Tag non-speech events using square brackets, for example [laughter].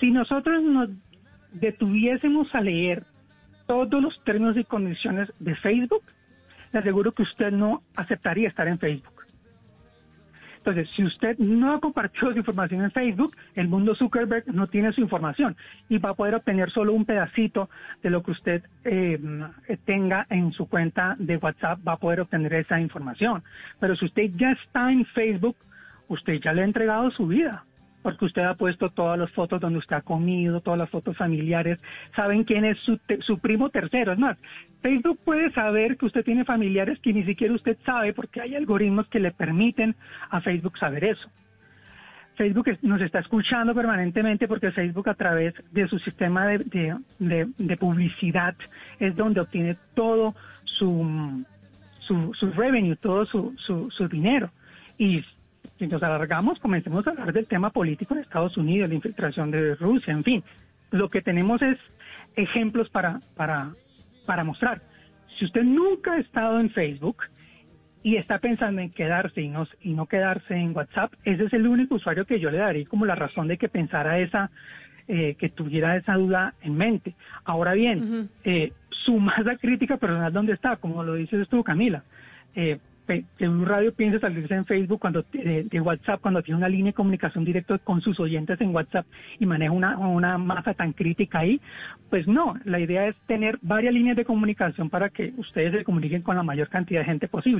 Si nosotros nos detuviésemos a leer todos los términos y condiciones de Facebook, le aseguro que usted no aceptaría estar en Facebook. Entonces, si usted no ha compartido su información en Facebook, el mundo Zuckerberg no tiene su información y va a poder obtener solo un pedacito de lo que usted eh, tenga en su cuenta de WhatsApp, va a poder obtener esa información. Pero si usted ya está en Facebook, usted ya le ha entregado su vida porque usted ha puesto todas las fotos donde usted ha comido, todas las fotos familiares, saben quién es su, primo tercero. Es más, Facebook puede saber que usted tiene familiares que ni siquiera usted sabe porque hay algoritmos que le permiten a Facebook saber eso. Facebook nos está escuchando permanentemente porque Facebook a través de su sistema de, de, publicidad es donde obtiene todo su, su, su revenue, todo su, su, su dinero. Y si nos alargamos, comencemos a hablar del tema político en Estados Unidos, la infiltración de Rusia, en fin. Lo que tenemos es ejemplos para, para, para mostrar. Si usted nunca ha estado en Facebook y está pensando en quedarse y no, y no quedarse en WhatsApp, ese es el único usuario que yo le daría como la razón de que pensara esa, eh, que tuviera esa duda en mente. Ahora bien, eh, su [laughs] masa crítica personal, ¿dónde está? Como lo dices tú, Camila. Eh, que un radio piense salirse en Facebook cuando de, WhatsApp cuando tiene una línea de comunicación directa con sus oyentes en WhatsApp y maneja una, una masa tan crítica ahí, pues no, la idea es tener varias líneas de comunicación para que ustedes se comuniquen con la mayor cantidad de gente posible.